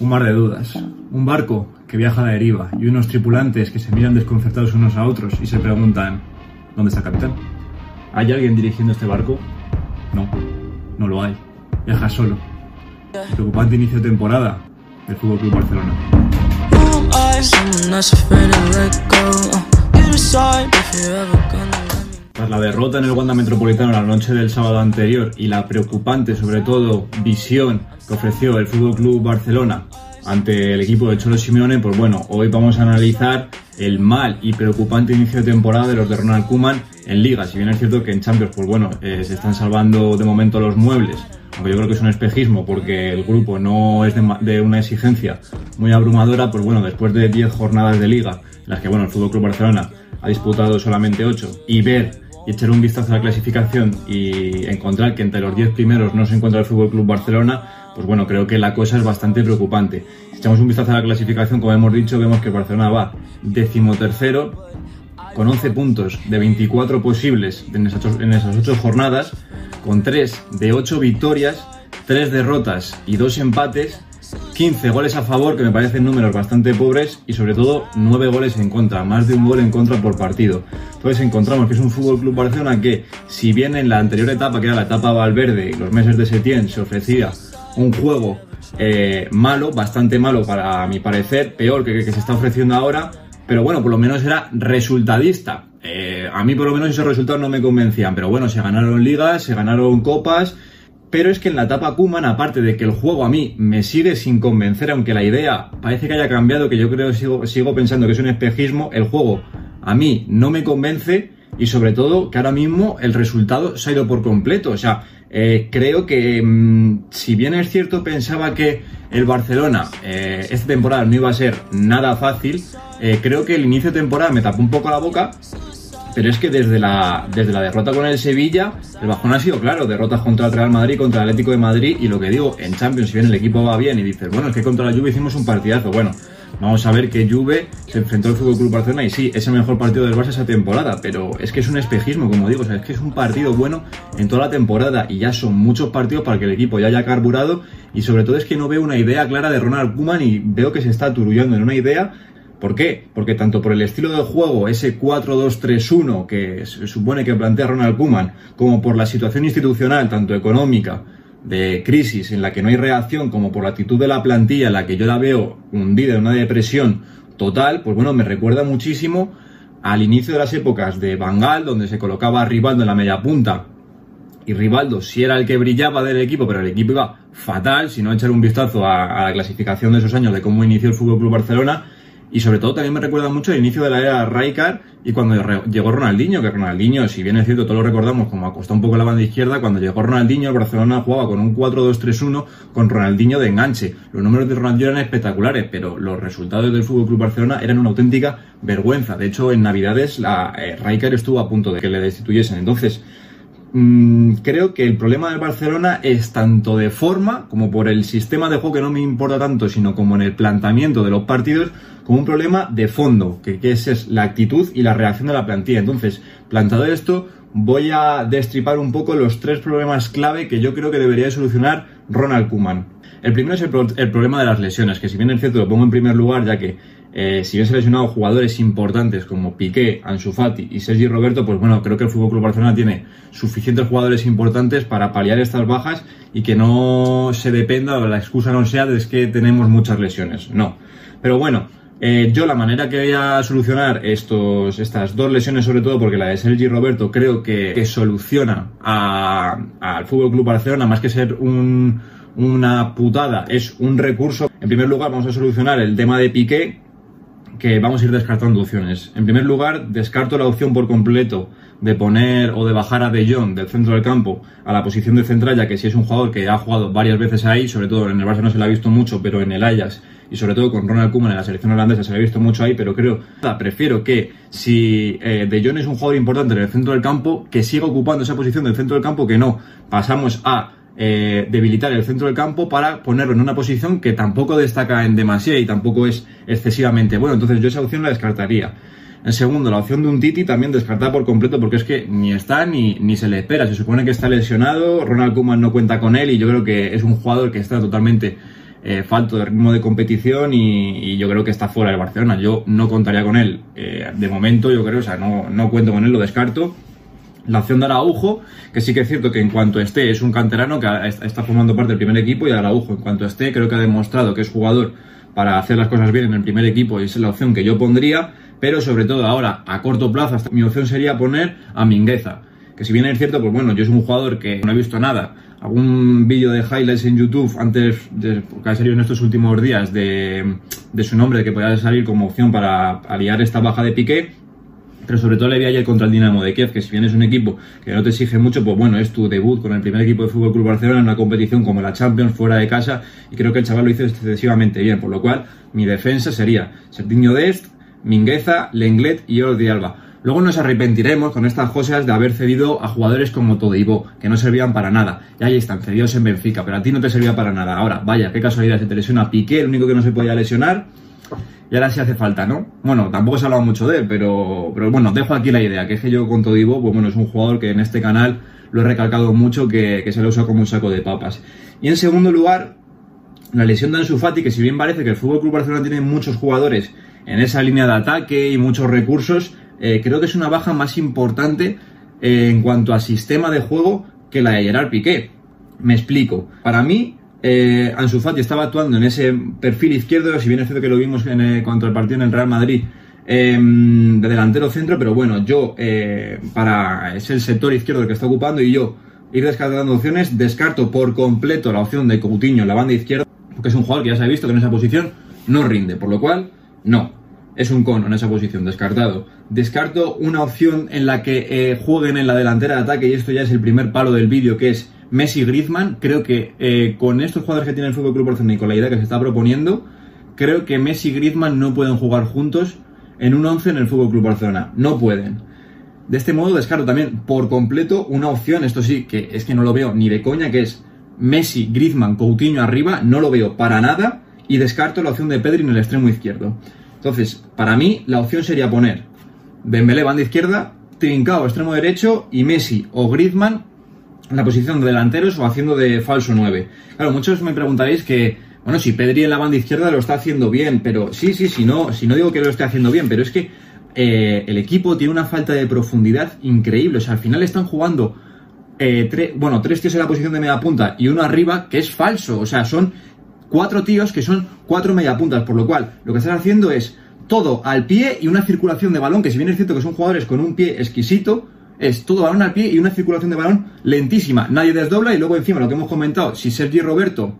Un mar de dudas. Un barco que viaja a la deriva y unos tripulantes que se miran desconcertados unos a otros y se preguntan, ¿dónde está el capitán? ¿Hay alguien dirigiendo este barco? No, no lo hay. Viaja solo. Preocupante inicio de temporada del Fútbol Club Barcelona. Tras la derrota en el Wanda Metropolitano la noche del sábado anterior y la preocupante, sobre todo, visión que ofreció el Fútbol Club Barcelona ante el equipo de Cholo Simeone, pues bueno, hoy vamos a analizar el mal y preocupante inicio de temporada de los de Ronald Koeman en Liga. Si bien es cierto que en Champions, pues bueno, eh, se están salvando de momento los muebles, aunque yo creo que es un espejismo porque el grupo no es de, de una exigencia muy abrumadora, pues bueno, después de 10 jornadas de Liga, en las que bueno, el Fútbol Club Barcelona ha disputado solamente 8 y ver y echar un vistazo a la clasificación y encontrar que entre los 10 primeros no se encuentra el Fútbol Club Barcelona, pues bueno, creo que la cosa es bastante preocupante. Si echamos un vistazo a la clasificación, como hemos dicho, vemos que Barcelona va decimotercero con 11 puntos de 24 posibles en esas, en esas 8 jornadas, con 3 de 8 victorias, 3 derrotas y 2 empates 15 goles a favor, que me parecen números bastante pobres, y sobre todo 9 goles en contra, más de un gol en contra por partido. Entonces encontramos que es un Fútbol Club Barcelona que, si bien en la anterior etapa, que era la etapa Valverde, los meses de Setién, se ofrecía un juego eh, malo, bastante malo para mi parecer, peor que, que se está ofreciendo ahora, pero bueno, por lo menos era resultadista. Eh, a mí por lo menos esos resultados no me convencían, pero bueno, se ganaron ligas, se ganaron copas pero es que en la etapa Kuman, aparte de que el juego a mí me sigue sin convencer, aunque la idea parece que haya cambiado, que yo creo sigo, sigo pensando que es un espejismo, el juego a mí no me convence y sobre todo que ahora mismo el resultado se ha ido por completo. O sea, eh, creo que mmm, si bien es cierto pensaba que el Barcelona eh, esta temporada no iba a ser nada fácil, eh, creo que el inicio de temporada me tapó un poco la boca pero es que desde la, desde la derrota con el Sevilla, el bajón ha sido claro, derrotas contra el Real Madrid, contra el Atlético de Madrid, y lo que digo, en Champions, si bien el equipo va bien y dices, bueno, es que contra la Juve hicimos un partidazo, bueno, vamos a ver que Juve se enfrentó al Fútbol Club Barcelona y sí, es el mejor partido del Barça esa temporada, pero es que es un espejismo, como digo, es que es un partido bueno en toda la temporada y ya son muchos partidos para que el equipo ya haya carburado y sobre todo es que no veo una idea clara de Ronald Koeman y veo que se está turullando en una idea ¿Por qué? Porque tanto por el estilo de juego, ese 4-2-3-1 que se supone que plantea Ronald Koeman, como por la situación institucional, tanto económica, de crisis en la que no hay reacción, como por la actitud de la plantilla en la que yo la veo hundida en una depresión total, pues bueno, me recuerda muchísimo al inicio de las épocas de Bangal, donde se colocaba a Rivaldo en la media punta, y Rivaldo sí era el que brillaba del equipo, pero el equipo iba fatal, si no echar un vistazo a, a la clasificación de esos años de cómo inició el Fútbol Club Barcelona, y sobre todo también me recuerda mucho el inicio de la era Raikar y cuando llegó Ronaldinho, que Ronaldinho, si bien es cierto, todos lo recordamos como acostó un poco la banda izquierda, cuando llegó Ronaldinho, el Barcelona jugaba con un 4-2-3-1 con Ronaldinho de enganche. Los números de Ronaldinho eran espectaculares, pero los resultados del Fútbol Club Barcelona eran una auténtica vergüenza. De hecho, en Navidades la eh, Raikar estuvo a punto de que le destituyesen. Entonces, Mm, creo que el problema del Barcelona es tanto de forma como por el sistema de juego que no me importa tanto, sino como en el planteamiento de los partidos, como un problema de fondo, que, esa es la actitud y la reacción de la plantilla. Entonces, plantado esto, voy a destripar un poco los tres problemas clave que yo creo que debería solucionar Ronald Koeman. El primero es el, pro el problema de las lesiones, que si bien es cierto lo pongo en primer lugar, ya que eh, si bien se lesionado jugadores importantes como Piqué, Ansu Fati y Sergi Roberto, pues bueno, creo que el Fútbol Club Barcelona tiene suficientes jugadores importantes para paliar estas bajas y que no se dependa, o la excusa no sea de que tenemos muchas lesiones. No. Pero bueno, eh, yo la manera que voy a solucionar estos, estas dos lesiones, sobre todo porque la de Sergi Roberto creo que, soluciona al Fútbol Club Barcelona, más que ser un, una putada, es un recurso. En primer lugar, vamos a solucionar el tema de Piqué, que vamos a ir descartando opciones. En primer lugar, descarto la opción por completo de poner o de bajar a De Jong del centro del campo a la posición de central, ya que si es un jugador que ha jugado varias veces ahí, sobre todo en el Barça no se le ha visto mucho, pero en el Ajax y sobre todo con Ronald Koeman en la selección holandesa se le ha visto mucho ahí, pero creo, prefiero que si eh, De Jong es un jugador importante en el centro del campo, que siga ocupando esa posición del centro del campo, que no pasamos a eh, debilitar el centro del campo para ponerlo en una posición que tampoco destaca en demasía y tampoco es excesivamente bueno. Entonces yo esa opción la descartaría. En segundo, la opción de un Titi también descartada por completo porque es que ni está ni, ni se le espera. Se supone que está lesionado, Ronald Koeman no cuenta con él y yo creo que es un jugador que está totalmente eh, falto de ritmo de competición y, yo creo que está fuera de Barcelona. Yo no contaría con él. Eh, de momento, yo creo, o sea, no, no cuento con él, lo descarto. La opción de Araujo, que sí que es cierto que en cuanto esté es un canterano que está formando parte del primer equipo y Araujo en cuanto esté creo que ha demostrado que es jugador para hacer las cosas bien en el primer equipo y es la opción que yo pondría, pero sobre todo ahora a corto plazo mi opción sería poner a Mingueza, que si bien es cierto, pues bueno, yo soy un jugador que no he visto nada, algún vídeo de highlights en YouTube antes de que ha salido en estos últimos días de, de su nombre que podía salir como opción para aliar esta baja de Piqué pero sobre todo le vi ayer contra el Dinamo de Kiev, que si bien es un equipo que no te exige mucho, pues bueno, es tu debut con el primer equipo de Fútbol Club Barcelona en una competición como la Champions fuera de casa, y creo que el chaval lo hizo excesivamente bien, por lo cual mi defensa sería Sertiño Dest, Mingueza, Lenglet y Jordi Alba. Luego nos arrepentiremos con estas cosas de haber cedido a jugadores como Todibo, que no servían para nada. Y ahí están, cedidos en Benfica, pero a ti no te servía para nada. Ahora, vaya, qué casualidad, se te lesiona Piqué, el único que no se podía lesionar y ahora sí hace falta, ¿no? Bueno, tampoco se ha hablado mucho de él, pero, pero bueno, dejo aquí la idea, que es que yo con Todibo, pues bueno, es un jugador que en este canal lo he recalcado mucho, que, se lo usa como un saco de papas. Y en segundo lugar, la lesión de Ansu Fati, que si bien parece que el Club Barcelona tiene muchos jugadores en esa línea de ataque y muchos recursos, eh, creo que es una baja más importante eh, en cuanto a sistema de juego que la de Gerard Piqué. Me explico. Para mí, eh, Ansu Fati estaba actuando en ese perfil izquierdo, si bien es cierto que lo vimos en eh, cuanto al partido en el Real Madrid, em, de delantero centro, pero bueno, yo, para, es el sector izquierdo el que está ocupando y yo ir descartando opciones, descarto por completo la opción de Coutinho en la banda izquierda, porque es un jugador que ya se ha visto que en esa posición no rinde, por lo cual, no, es un cono en esa posición, descartado. Descarto una opción en la que eh, jueguen en la delantera de ataque, y esto ya es el primer palo del vídeo, que es Messi Griezmann, creo que eh, con estos jugadores que tiene el Fútbol Club Barcelona y con la idea que se está proponiendo, creo que Messi y Griezmann no pueden jugar juntos en un 11 en el Fútbol Club Barcelona. No pueden. De este modo descarto también por completo una opción, esto sí, que es que no lo veo ni de coña, que es Messi, Griezmann, Coutinho arriba, no lo veo para nada y descarto la opción de Pedri en el extremo izquierdo. Entonces, para mí la opción sería poner Dembélé banda izquierda, Trincao extremo derecho y Messi o Griezmann en la posición de delanteros o haciendo de falso 9. Claro, muchos me preguntaréis que, bueno, si Pedri en la banda izquierda lo está haciendo bien, pero sí, sí, sí, no, si no digo que lo esté haciendo bien, pero es que eh, el equipo tiene una falta de profundidad increíble. O sea, al final están jugando, eh, bueno, tres tíos en la posición de media punta y uno arriba que es falso. O sea, son cuatro tíos que son cuatro media puntas, por lo cual lo que están haciendo es todo al pie y una circulación de balón, que si bien es cierto que son jugadores con un pie exquisito, es todo balón al pie y una circulación de balón lentísima. Nadie desdobla y luego encima lo que hemos comentado, si Sergi Roberto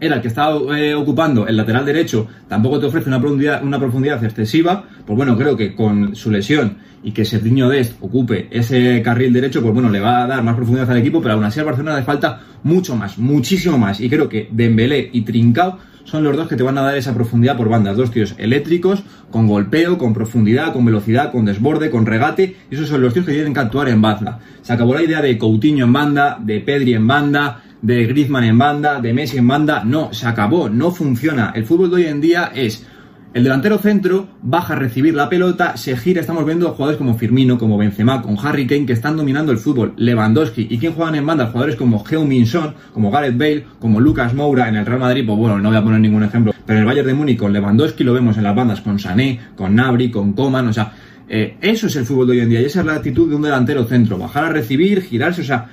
era el que estaba eh, ocupando el lateral derecho, tampoco te ofrece una profundidad, una profundidad excesiva, pues bueno, creo que con su lesión y que Sergiño Dest ocupe ese carril derecho, pues bueno, le va a dar más profundidad al equipo, pero aún así al Barcelona le falta mucho más, muchísimo más. Y creo que Dembélé y Trincao son los dos que te van a dar esa profundidad por bandas. Dos tíos eléctricos, con golpeo, con profundidad, con velocidad, con desborde, con regate. Y esos son los tíos que tienen que actuar en banda. Se acabó la idea de Coutinho en banda, de Pedri en banda, de Griezmann en banda, de Messi en banda. No, se acabó, no funciona. El fútbol de hoy en día es el delantero centro baja a recibir la pelota, se gira, estamos viendo jugadores como Firmino, como Benzema, con Harry Kane que están dominando el fútbol, Lewandowski, y quién juegan en banda, jugadores como Heung-Min como Gareth Bale, como Lucas Moura en el Real Madrid, pues bueno, no voy a poner ningún ejemplo, pero en el Bayern de Múnich con Lewandowski lo vemos en las bandas con Sané, con Nabri, con Coman, o sea, eh, eso es el fútbol de hoy en día y esa es la actitud de un delantero centro, bajar a recibir, girarse, o sea,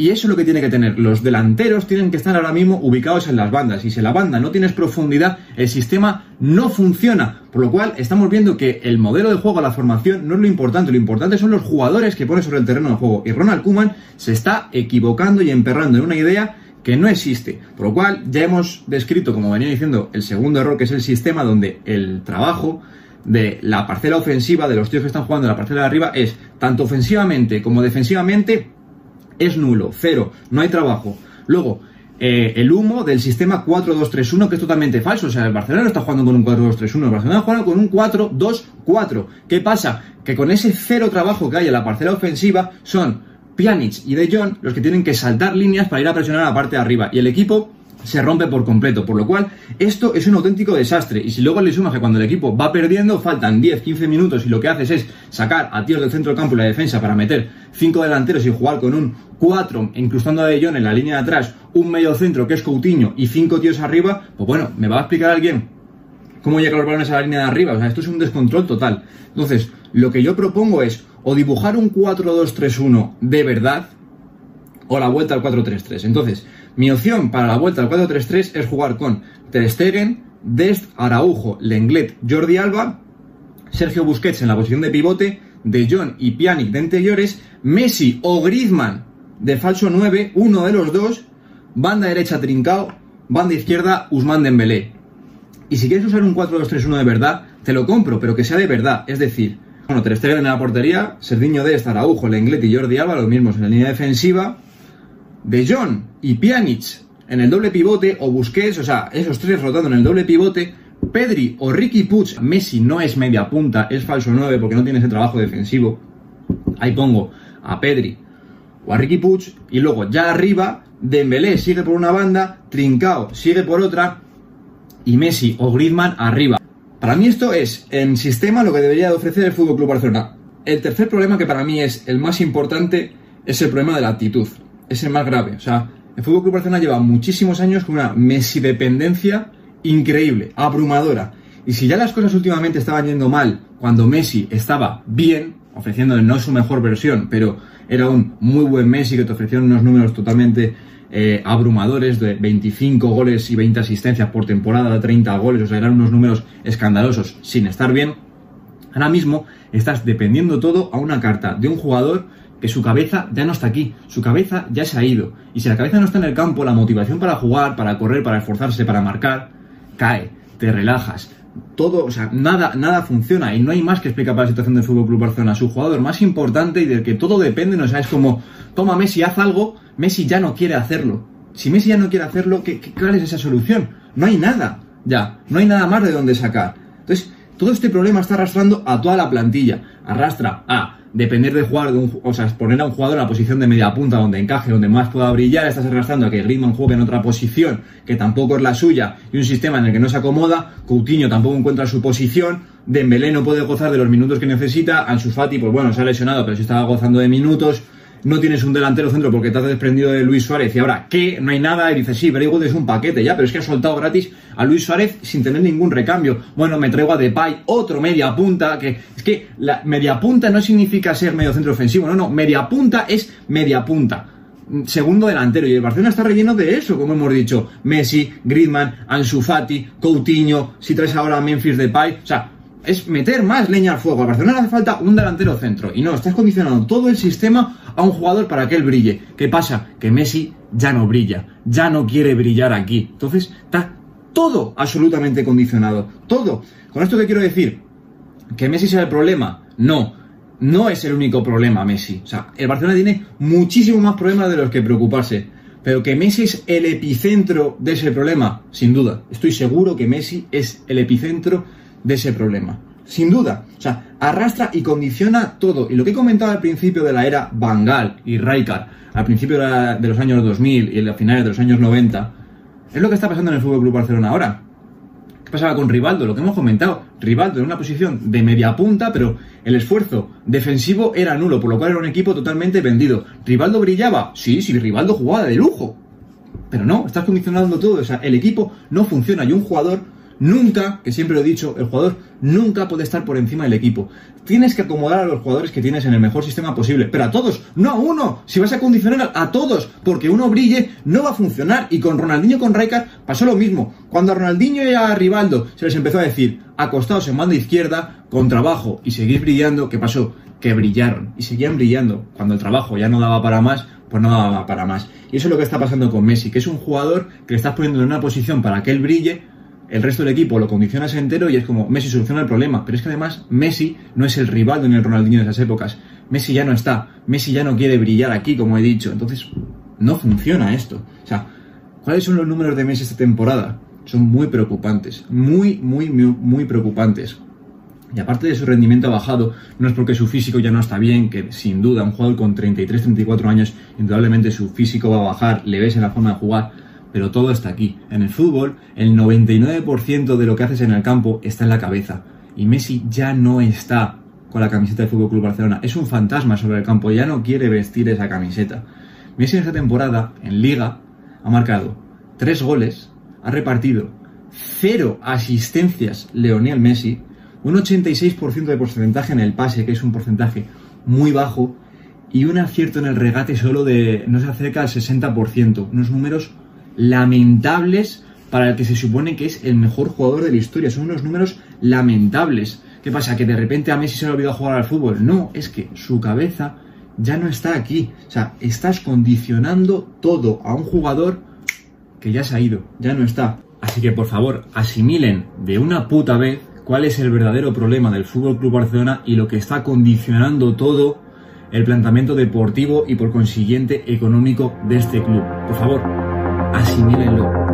y eso es lo que tiene que tener. Los delanteros tienen que estar ahora mismo ubicados en las bandas. Y si la banda no tienes profundidad, el sistema no funciona. Por lo cual estamos viendo que el modelo de juego, la formación, no es lo importante. Lo importante son los jugadores que pones sobre el terreno de juego. Y Ronald Kuman se está equivocando y emperrando en una idea que no existe. Por lo cual ya hemos descrito, como venía diciendo, el segundo error, que es el sistema donde el trabajo de la parcela ofensiva, de los tíos que están jugando en la parcela de arriba, es tanto ofensivamente como defensivamente es nulo, cero, no hay trabajo. Luego, eh, el humo del sistema 4-2-3-1, que es totalmente falso. O sea, el Barcelona no está jugando con un 4-2-3-1, el Barcelona jugando con un 4-2-4. ¿Qué pasa? Que con ese cero trabajo que hay en la parcela ofensiva, son Pjanic y De Jong los que tienen que saltar líneas para ir a presionar a la parte de arriba. Y el equipo se rompe por completo, por lo cual esto es un auténtico desastre y si luego le sumas que cuando el equipo va perdiendo faltan 10-15 minutos y lo que haces es sacar a tíos del centro del campo y la defensa para meter 5 delanteros y jugar con un 4 incrustando a De Jong en la línea de atrás un medio centro que es Coutinho y cinco tíos arriba, pues bueno, ¿me va a explicar alguien cómo llega los balones a la línea de arriba? O sea, esto es un descontrol total. Entonces, lo que yo propongo es o dibujar un 4-2-3-1 de verdad o la vuelta al 4-3-3. Entonces, mi opción para la vuelta al 4-3-3 es jugar con Ter Stegen, Dest, Araujo, Lenglet, Jordi Alba, Sergio Busquets en la posición de pivote, De Jong y Pjanic de interiores, Messi o Griezmann de falso 9, uno de los dos, banda derecha Trincao, banda izquierda Usman Dembélé. Y si quieres usar un 4-2-3-1 de verdad, te lo compro, pero que sea de verdad, es decir, bueno, Ter en la portería, Serdiño de Araujo, Lenglet y Jordi Alba, los mismos en la línea defensiva, De Jong y Pjanic en el doble pivote, o Busquets, o sea, esos tres rotando en el doble pivote, Pedri o Ricky Puig, Messi no es media punta, es falso 9 porque no tiene ese trabajo defensivo. Ahí pongo a Pedri o a Ricky Puig y luego ya arriba Dembélé sigue por una banda, Trincao sigue por otra y Messi o Griezmann arriba. Para mí esto es en sistema lo que debería de ofrecer el Fútbol Club Barcelona. El tercer problema que para mí es el más importante es el problema de la actitud. Es el más grave. O sea, el Fútbol Club Barcelona lleva muchísimos años con una Messi dependencia increíble, abrumadora. Y si ya las cosas últimamente estaban yendo mal cuando Messi estaba bien, ofreciéndole no su mejor versión, pero era un muy buen Messi que te ofreció unos números totalmente eh, abrumadores de 25 goles y 20 asistencias por temporada, de 30 goles, o sea, eran unos números escandalosos sin estar bien. Ahora mismo estás dependiendo todo a una carta de un jugador que su cabeza ya no está aquí, su cabeza ya se ha ido. Y si la cabeza no está en el campo, la motivación para jugar, para correr, para esforzarse, para marcar, cae, te relajas. Todo, o sea, nada, nada funciona y no hay más que explicar para la situación del Fútbol Club Barcelona. Su jugador más importante y del que todo depende, no o sea, es como, toma Messi, haz algo, Messi ya no quiere hacerlo. Si Messi ya no quiere hacerlo, ¿qué, qué, cuál es esa solución? No hay nada, ya, no hay nada más de donde sacar. Entonces, todo este problema está arrastrando a toda la plantilla. Arrastra a depender de jugar, de un, o sea, poner a un jugador en la posición de media punta donde encaje, donde más pueda brillar, estás arrastrando a que Griezmann juegue en otra posición que tampoco es la suya y un sistema en el que no se acomoda, Coutinho tampoco encuentra su posición, Dembélé no puede gozar de los minutos que necesita, Ansu Fati, pues bueno, se ha lesionado, pero sí estaba gozando de minutos, no tienes un delantero centro porque te has desprendido de Luis Suárez y ahora, ¿qué? No hay nada, y dices, sí, pero igual es un paquete ya, pero es que ha soltado gratis a Luis Suárez sin tener ningún recambio. Bueno, me traigo a Depay, otro media punta, que es que la media punta no significa ser medio centro ofensivo, no, no, media punta es media punta. Segundo delantero, y el Barcelona está relleno de eso, como hemos dicho. Messi, Griezmann, Ansu Fati, Coutinho, si traes ahora a Memphis Depay, o sea, es meter más leña al fuego. A Barcelona hace falta un delantero centro. Y no, estás condicionando todo el sistema a un jugador para que él brille. ¿Qué pasa? Que Messi ya no brilla, ya no quiere brillar aquí. Entonces está todo absolutamente condicionado. Todo. ¿Con esto qué quiero decir? ¿Que Messi sea el problema? No. No es el único problema Messi. O sea, el Barcelona tiene muchísimos más problemas de los que preocuparse. Pero que Messi es el epicentro de ese problema, sin duda. Estoy seguro que Messi es el epicentro de ese problema. Sin duda. O sea, arrastra y condiciona todo. Y lo que he comentado al principio de la era Bangal y Raikar, al principio de, los años 2000 y los finales de los años 90, es lo que está pasando en el Fútbol Club Barcelona ahora. ¿Qué pasaba con Rivaldo? Lo que hemos comentado. Rivaldo en una posición de media punta, pero el esfuerzo defensivo era nulo, por lo cual era un equipo totalmente vendido. ¿Rivaldo brillaba? Sí, sí, Rivaldo jugaba de lujo. Pero no, estás condicionando todo. O sea, el equipo no funciona y un jugador Nunca, que siempre lo he dicho, el jugador nunca puede estar por encima del equipo. Tienes que acomodar a los jugadores que tienes en el mejor sistema posible, pero a todos, no a uno. Si vas a condicionar a todos, porque uno brille, no va a funcionar. Y con Ronaldinho con Rijkaard pasó lo mismo. Cuando a Ronaldinho y a Rivaldo se les empezó a decir, acostados en banda izquierda, con trabajo y seguir brillando, ¿qué pasó? Que brillaron y seguían brillando. Cuando el trabajo ya no daba para más, pues no daba para más. Y eso es lo que está pasando con Messi, que es un jugador que le estás poniendo en una posición para que él brille, el resto del equipo lo condicionas entero y es como Messi soluciona el problema. Pero es que además Messi no es el rival de el Ronaldinho de esas épocas. Messi ya no está. Messi ya no quiere brillar aquí, como he dicho. Entonces, no funciona esto. O sea, ¿cuáles son los números de Messi esta temporada? Son muy preocupantes. Muy, muy, muy, muy preocupantes. Y aparte de su rendimiento bajado, no es porque su físico ya no está bien, que sin duda un jugador con 33-34 años, indudablemente su físico va a bajar, le ves en la forma de jugar, pero todo está aquí. En el fútbol, el 99% de lo que haces en el campo está en la cabeza. Y Messi ya no está con la camiseta del Fútbol Club Barcelona. Es un fantasma sobre el campo, ya no quiere vestir esa camiseta. Messi en esta temporada, en Liga, ha marcado 3 goles, ha repartido 0 asistencias Leonel Messi, un 86% de porcentaje en el pase, que es un porcentaje muy bajo, y un acierto en el regate solo de no se acerca al 60%. Unos números lamentables para el que se supone que es el mejor jugador de la historia. Son unos números lamentables. ¿Qué pasa? ¿Que de repente a Messi se le olvidado jugar al fútbol? No, es que su cabeza ya no está aquí. O sea, estás condicionando todo a un jugador que ya se ha ido, ya no está. Así que por favor, asimilen de una puta vez cuál es el verdadero problema del Fútbol Club Barcelona y lo que está condicionando todo el planteamiento deportivo y por consiguiente económico de este club. Por favor, asimílenlo.